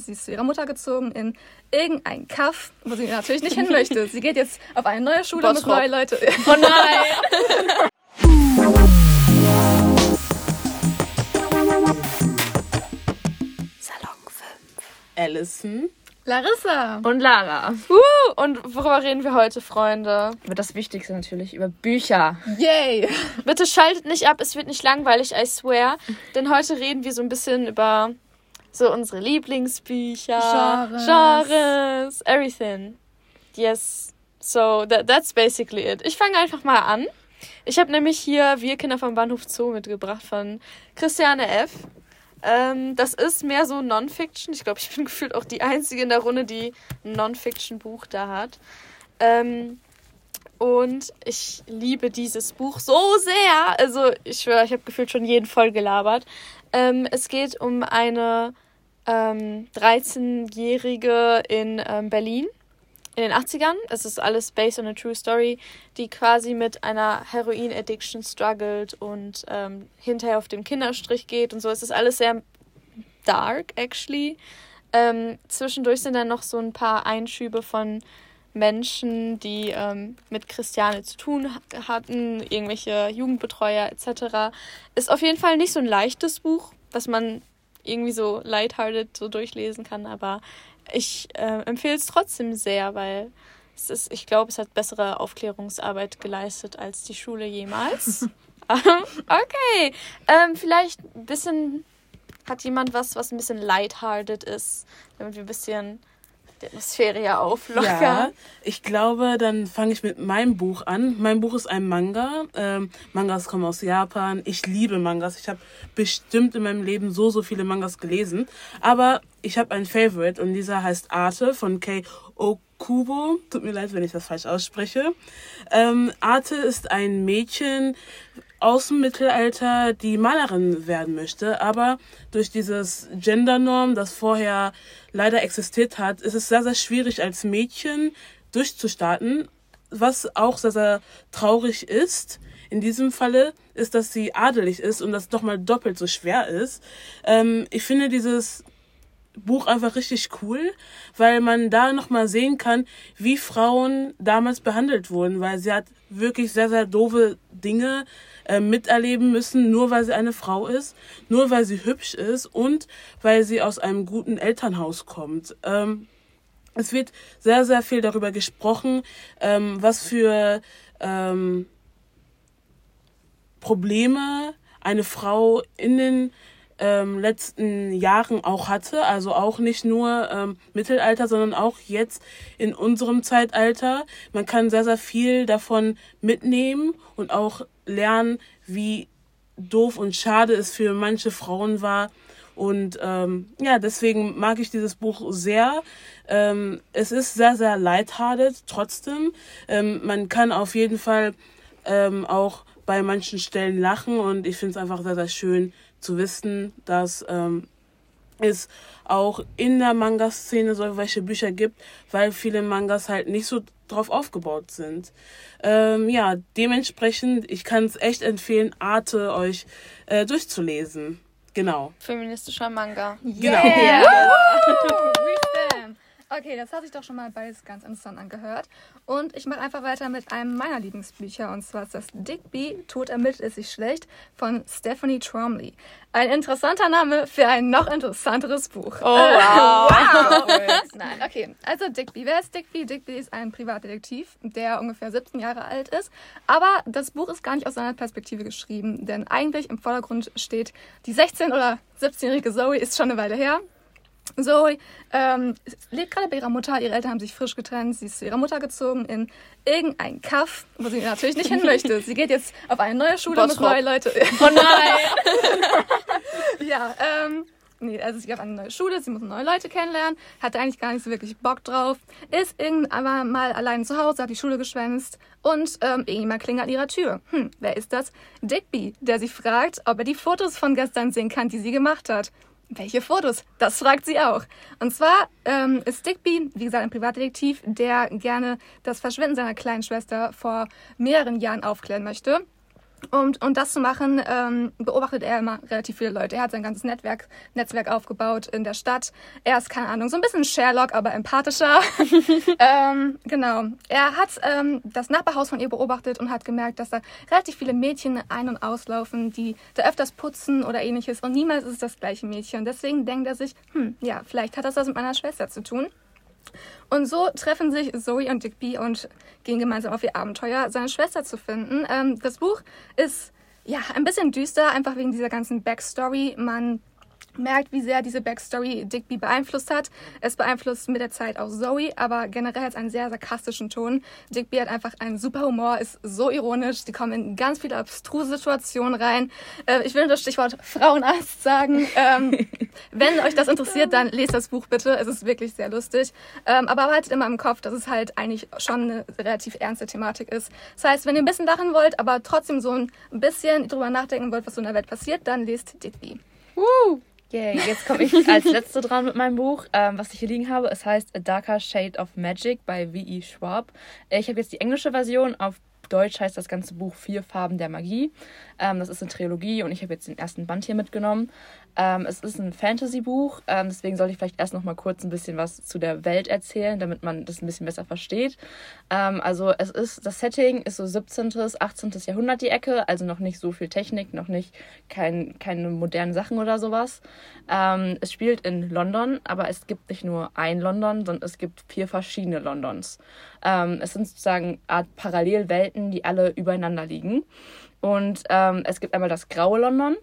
Sie ist zu ihrer Mutter gezogen in irgendein Kaff, wo sie natürlich nicht hin möchte. Sie geht jetzt auf eine neue Schule mit neuen Leuten. Oh nein! Salon 5. Allison. Larissa. Und Lara. Uh, und worüber reden wir heute, Freunde? Über das Wichtigste natürlich, über Bücher. Yay. Bitte schaltet nicht ab, es wird nicht langweilig, I swear. Denn heute reden wir so ein bisschen über so unsere Lieblingsbücher, Genres. Genres everything. Yes. So, that, that's basically it. Ich fange einfach mal an. Ich habe nämlich hier Wir Kinder vom Bahnhof Zoo mitgebracht von Christiane F. Ähm, das ist mehr so Non-Fiction. Ich glaube, ich bin gefühlt auch die Einzige in der Runde, die ein Non-Fiction-Buch da hat. Ähm, und ich liebe dieses Buch so sehr. Also, ich schwöre, ich habe gefühlt schon jeden voll gelabert. Ähm, es geht um eine ähm, 13-Jährige in ähm, Berlin in den 80ern. Es ist alles based on a true story, die quasi mit einer Heroin-Addiction struggelt und ähm, hinterher auf dem Kinderstrich geht und so. Es ist alles sehr dark, actually. Ähm, zwischendurch sind dann noch so ein paar Einschübe von Menschen, die ähm, mit Christiane zu tun ha- hatten, irgendwelche Jugendbetreuer etc. Ist auf jeden Fall nicht so ein leichtes Buch, was man irgendwie so lighthearted so durchlesen kann, aber ich äh, empfehle es trotzdem sehr, weil es ist, ich glaube, es hat bessere Aufklärungsarbeit geleistet als die Schule jemals. Ähm, okay, ähm, vielleicht ein bisschen hat jemand was, was ein bisschen lighthearted ist, damit wir ein bisschen die Atmosphäre ja auflockern. Ja, ich glaube, dann fange ich mit meinem Buch an. Mein Buch ist ein Manga. Ähm, Mangas kommen aus Japan. Ich liebe Mangas. Ich habe bestimmt in meinem Leben so, so viele Mangas gelesen. Aber ich habe einen Favorite und dieser heißt Arte von Kei Okubo. Tut mir leid, wenn ich das falsch ausspreche. Ähm, Arte ist ein Mädchen aus dem Mittelalter, die Malerin werden möchte, aber durch dieses Gendernorm, das vorher leider existiert hat, ist es sehr, sehr schwierig als Mädchen durchzustarten, was auch sehr, sehr traurig ist. In diesem Falle ist, dass sie adelig ist und das nochmal doppelt so schwer ist. Ähm, ich finde dieses Buch einfach richtig cool, weil man da nochmal sehen kann, wie Frauen damals behandelt wurden, weil sie hat wirklich sehr, sehr doofe Dinge äh, miterleben müssen, nur weil sie eine Frau ist, nur weil sie hübsch ist und weil sie aus einem guten Elternhaus kommt. Ähm, es wird sehr, sehr viel darüber gesprochen, ähm, was für ähm, Probleme eine Frau in den ähm, letzten Jahren auch hatte. Also auch nicht nur ähm, Mittelalter, sondern auch jetzt in unserem Zeitalter. Man kann sehr, sehr viel davon mitnehmen und auch lernen, wie doof und schade es für manche Frauen war. Und ähm, ja, deswegen mag ich dieses Buch sehr. Ähm, es ist sehr, sehr lighthearted trotzdem. Ähm, man kann auf jeden Fall ähm, auch bei manchen Stellen lachen und ich finde es einfach sehr, sehr schön zu wissen, dass ähm, es auch in der Manga-Szene solche Bücher gibt, weil viele Mangas halt nicht so drauf aufgebaut sind. Ähm, ja, dementsprechend, ich kann es echt empfehlen, Arte euch äh, durchzulesen. Genau. Feministischer Manga. Genau. Yeah. Okay, das hat sich doch schon mal beides ganz interessant angehört. Und ich mache einfach weiter mit einem meiner Lieblingsbücher. Und zwar ist das Digby, Tod ermittelt ist sich schlecht, von Stephanie Tromley. Ein interessanter Name für ein noch interessanteres Buch. Oh, wow. wow. Nein, okay. Also Digby. Wer ist Digby? Digby ist ein Privatdetektiv, der ungefähr 17 Jahre alt ist. Aber das Buch ist gar nicht aus seiner Perspektive geschrieben. Denn eigentlich im Vordergrund steht die 16- oder 17-jährige Zoe, ist schon eine Weile her. Zoe ähm, lebt gerade bei ihrer Mutter. Ihre Eltern haben sich frisch getrennt. Sie ist zu ihrer Mutter gezogen in irgendein Kaff, wo sie natürlich nicht hin möchte. Sie geht jetzt auf eine neue Schule mit Bottrop. neuen Leuten. Oh nein! ja, ähm, nee, also sie geht auf eine neue Schule, sie muss neue Leute kennenlernen, hatte eigentlich gar nicht so wirklich Bock drauf, ist irgendwann mal allein zu Hause, hat die Schule geschwänzt und ähm, irgendjemand klingelt an ihrer Tür. Hm, wer ist das? Digby, der sie fragt, ob er die Fotos von gestern sehen kann, die sie gemacht hat. Welche Fotos? Das fragt sie auch. Und zwar ähm, ist Digby, wie gesagt, ein Privatdetektiv, der gerne das Verschwinden seiner kleinen Schwester vor mehreren Jahren aufklären möchte. Und um das zu machen, ähm, beobachtet er immer relativ viele Leute. Er hat sein ganzes Netzwerk, Netzwerk aufgebaut in der Stadt. Er ist, keine Ahnung, so ein bisschen Sherlock, aber empathischer. ähm, genau. Er hat ähm, das Nachbarhaus von ihr beobachtet und hat gemerkt, dass da relativ viele Mädchen ein- und auslaufen, die da öfters putzen oder ähnliches. Und niemals ist es das gleiche Mädchen. Deswegen denkt er sich, hm, ja, vielleicht hat das was mit meiner Schwester zu tun. Und so treffen sich Zoe und Digby und gehen gemeinsam auf ihr Abenteuer, seine Schwester zu finden. Ähm, das Buch ist ja ein bisschen düster, einfach wegen dieser ganzen Backstory. Man merkt, wie sehr diese Backstory Digby beeinflusst hat. Es beeinflusst mit der Zeit auch Zoe, aber generell hat es einen sehr sarkastischen Ton. Digby hat einfach einen super Humor, ist so ironisch, die kommen in ganz viele abstruse Situationen rein. Äh, ich will das Stichwort Frauenarzt sagen. Ähm, wenn euch das interessiert, dann lest das Buch bitte. Es ist wirklich sehr lustig. Ähm, aber behaltet immer im Kopf, dass es halt eigentlich schon eine relativ ernste Thematik ist. Das heißt, wenn ihr ein bisschen lachen wollt, aber trotzdem so ein bisschen drüber nachdenken wollt, was so in der Welt passiert, dann lest Digby. Woo! Yay, jetzt komme ich als letzte dran mit meinem Buch, ähm, was ich hier liegen habe. Es heißt A Darker Shade of Magic bei V.E. Schwab. Ich habe jetzt die englische Version. Auf Deutsch heißt das ganze Buch Vier Farben der Magie. Ähm, das ist eine Trilogie und ich habe jetzt den ersten Band hier mitgenommen. Ähm, es ist ein Fantasy-Buch, ähm, deswegen soll ich vielleicht erst noch mal kurz ein bisschen was zu der Welt erzählen, damit man das ein bisschen besser versteht. Ähm, also es ist, das Setting ist so 17., 18. Jahrhundert die Ecke, also noch nicht so viel Technik, noch nicht kein, keine modernen Sachen oder sowas. Ähm, es spielt in London, aber es gibt nicht nur ein London, sondern es gibt vier verschiedene Londons. Ähm, es sind sozusagen Art Parallelwelten, die alle übereinander liegen. Und ähm, es gibt einmal das graue London.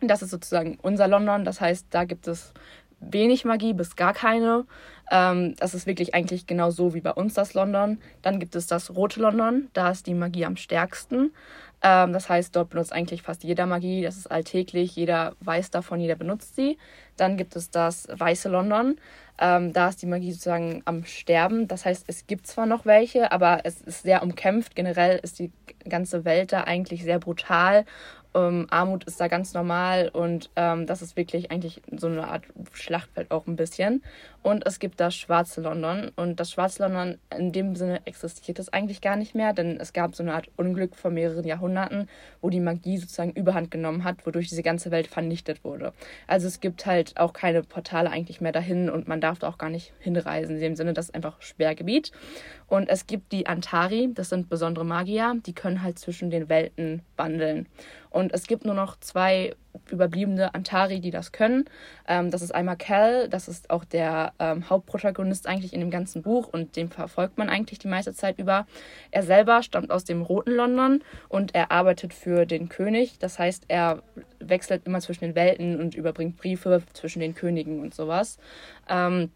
Das ist sozusagen unser London. Das heißt, da gibt es wenig Magie bis gar keine. Ähm, das ist wirklich eigentlich genau so wie bei uns das London. Dann gibt es das rote London. Da ist die Magie am stärksten. Ähm, das heißt, dort benutzt eigentlich fast jeder Magie. Das ist alltäglich. Jeder weiß davon, jeder benutzt sie. Dann gibt es das weiße London. Ähm, da ist die Magie sozusagen am Sterben. Das heißt, es gibt zwar noch welche, aber es ist sehr umkämpft. Generell ist die ganze Welt da eigentlich sehr brutal ähm, Armut ist da ganz normal und ähm, das ist wirklich eigentlich so eine Art Schlachtfeld auch ein bisschen. Und es gibt das schwarze London und das schwarze London in dem Sinne existiert es eigentlich gar nicht mehr, denn es gab so eine Art Unglück vor mehreren Jahrhunderten, wo die Magie sozusagen überhand genommen hat, wodurch diese ganze Welt vernichtet wurde. Also es gibt halt auch keine Portale eigentlich mehr dahin und man darf da auch gar nicht hinreisen. In dem Sinne, das ist einfach Sperrgebiet. Und es gibt die Antari, das sind besondere Magier, die können halt zwischen den Welten wandeln. Und es gibt nur noch zwei überbliebene Antari, die das können. Ähm, das ist einmal Cal, das ist auch der ähm, Hauptprotagonist eigentlich in dem ganzen Buch und den verfolgt man eigentlich die meiste Zeit über. Er selber stammt aus dem roten London und er arbeitet für den König. Das heißt, er wechselt immer zwischen den Welten und überbringt Briefe zwischen den Königen und sowas. Ähm,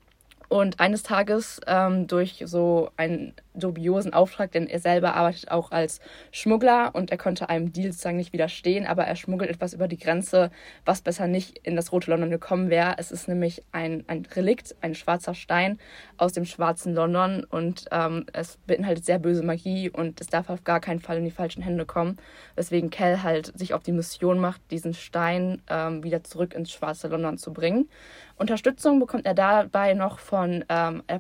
und eines Tages ähm, durch so einen dubiosen Auftrag, denn er selber arbeitet auch als Schmuggler und er konnte einem Deal sozusagen nicht widerstehen, aber er schmuggelt etwas über die Grenze, was besser nicht in das rote London gekommen wäre. Es ist nämlich ein, ein Relikt, ein schwarzer Stein aus dem schwarzen London und ähm, es beinhaltet sehr böse Magie und es darf auf gar keinen Fall in die falschen Hände kommen, weswegen Kell halt sich auf die Mission macht, diesen Stein ähm, wieder zurück ins schwarze London zu bringen. Unterstützung bekommt er dabei noch von ähm, äh,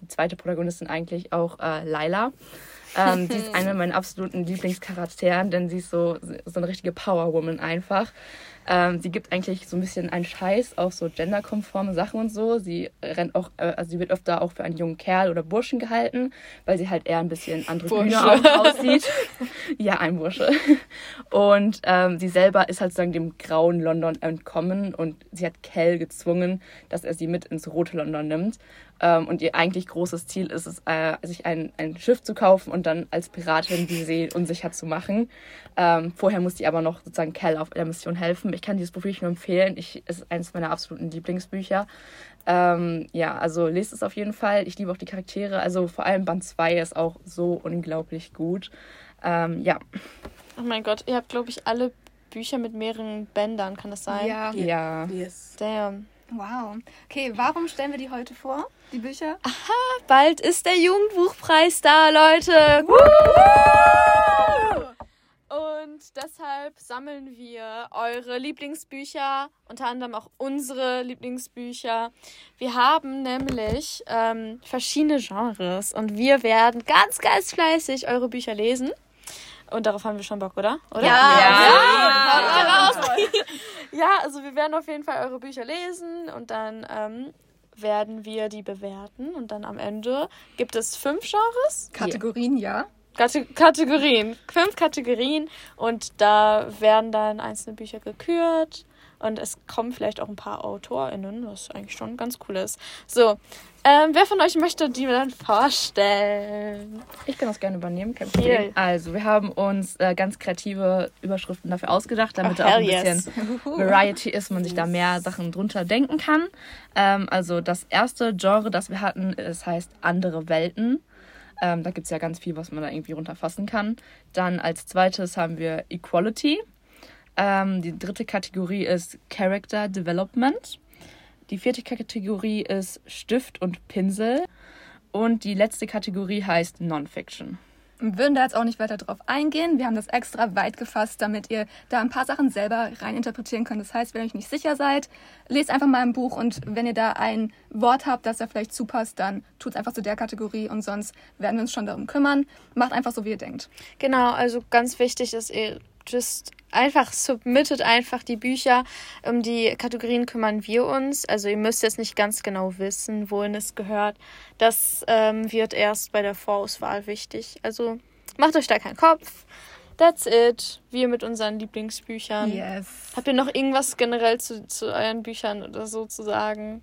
die zweite Protagonistin eigentlich auch äh, Laila. Ähm, sie ist eine meiner absoluten Lieblingscharakteren, denn sie ist so, so eine richtige Powerwoman einfach. Ähm, sie gibt eigentlich so ein bisschen einen Scheiß auf so genderkonforme Sachen und so. Sie rennt auch, äh, also sie wird öfter auch für einen jungen Kerl oder Burschen gehalten, weil sie halt eher ein bisschen androgyner aussieht. ja, ein Bursche. Und ähm, sie selber ist halt sozusagen dem grauen London entkommen und sie hat Kell gezwungen, dass er sie mit ins rote London nimmt. Ähm, und ihr eigentlich großes Ziel ist es, äh, sich ein, ein Schiff zu kaufen und dann als Piratin die See unsicher zu machen. Ähm, vorher muss sie aber noch sozusagen Cal auf der Mission helfen. Ich kann dieses Buch wirklich nur empfehlen. Ich, es ist eines meiner absoluten Lieblingsbücher. Ähm, ja, also lest es auf jeden Fall. Ich liebe auch die Charaktere. Also vor allem Band 2 ist auch so unglaublich gut. Ähm, ja. Oh mein Gott, ihr habt, glaube ich, alle Bücher mit mehreren Bändern, kann das sein? Ja. Ja. Yes. Damn. Wow. Okay, warum stellen wir die heute vor, die Bücher? Bald ist der Jugendbuchpreis da, Leute. Und deshalb sammeln wir eure Lieblingsbücher, unter anderem auch unsere Lieblingsbücher. Wir haben nämlich ähm, verschiedene Genres und wir werden ganz, ganz fleißig eure Bücher lesen. Und darauf haben wir schon Bock, oder? oder? Ja. Ja, also wir werden auf jeden Fall eure Bücher lesen und dann ähm, werden wir die bewerten. Und dann am Ende gibt es fünf Genres. Kategorien, ja. Kate Kategorien. Fünf Kategorien. Und da werden dann einzelne Bücher gekürt. Und es kommen vielleicht auch ein paar AutorInnen, was eigentlich schon ganz cool ist. So, ähm, wer von euch möchte die dann vorstellen? Ich kann das gerne übernehmen, kein. Problem. Also, wir haben uns äh, ganz kreative Überschriften dafür ausgedacht, damit Oh, da auch ein hell bisschen yes. Variety ist, man sich da mehr Sachen drunter denken kann. Ähm, also, das erste Genre, das wir hatten, es heißt andere Welten. Ähm, da gibt es ja ganz viel, was man da irgendwie runterfassen kann. Dann als zweites haben wir Equality. Ähm, die dritte Kategorie ist Character Development. Die vierte Kategorie ist Stift und Pinsel. Und die letzte Kategorie heißt Non-Fiction. Würden da jetzt auch nicht weiter drauf eingehen. Wir haben das extra weit gefasst, damit ihr da ein paar Sachen selber reininterpretieren könnt. Das heißt, wenn ihr euch nicht sicher seid, lest einfach mal ein Buch und wenn ihr da ein Wort habt, das da vielleicht zupasst, dann tut es einfach zu der Kategorie und sonst werden wir uns schon darum kümmern. Macht einfach so, wie ihr denkt. Genau, also ganz wichtig ist, ihr just einfach submittet einfach die Bücher. Um die Kategorien kümmern wir uns. Also ihr müsst jetzt nicht ganz genau wissen, wohin es gehört. Das ähm, wird erst bei der Vorauswahl wichtig. Also macht euch da keinen Kopf. That's it. Wir mit unseren Lieblingsbüchern. Yes. Habt ihr noch irgendwas generell zu, zu euren Büchern oder so zu sagen?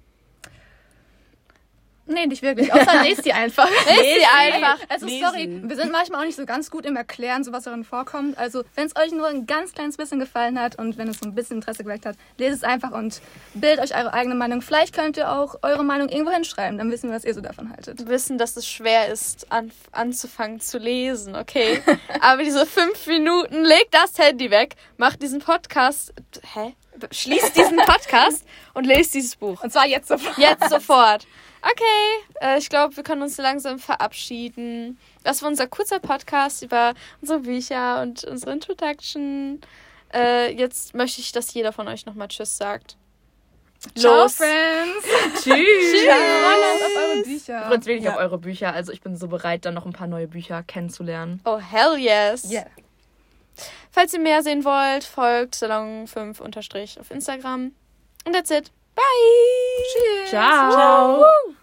Nee, nicht wirklich. Außer lest die einfach. Lest sie einfach. Also Lesen. sorry, wir sind manchmal auch nicht so ganz gut im Erklären, so was darin vorkommt. Also wenn es euch nur ein ganz kleines bisschen gefallen hat und wenn es so ein bisschen Interesse geweckt hat, lest es einfach und bildet euch eure eigene Meinung. Vielleicht könnt ihr auch eure Meinung irgendwo hinschreiben, dann wissen wir, was ihr so davon haltet. wissen, dass es schwer ist, an, anzufangen zu lesen, okay? Aber diese fünf Minuten, legt das Handy weg, macht diesen Podcast, hä? Schließt diesen Podcast und lest dieses Buch. Und zwar jetzt sofort. Jetzt sofort. Okay, äh, ich glaube, wir können uns langsam verabschieden. Das war unser kurzer Podcast über unsere Bücher und unsere Introduction. Äh, jetzt möchte ich, dass jeder von euch nochmal Tschüss sagt. Ciao, Los. Friends. Tschüss! Wir freuen uns auf eure Bücher. Wir freuen uns wirklich Ja. auf eure Bücher. Also ich bin so bereit, dann noch ein paar neue Bücher kennenzulernen. Oh, hell yes. Yeah. Falls ihr mehr sehen wollt, folgt Salon5 unterstrich auf Instagram. Und that's it. Bye. Tschüss. Ciao. Ciao.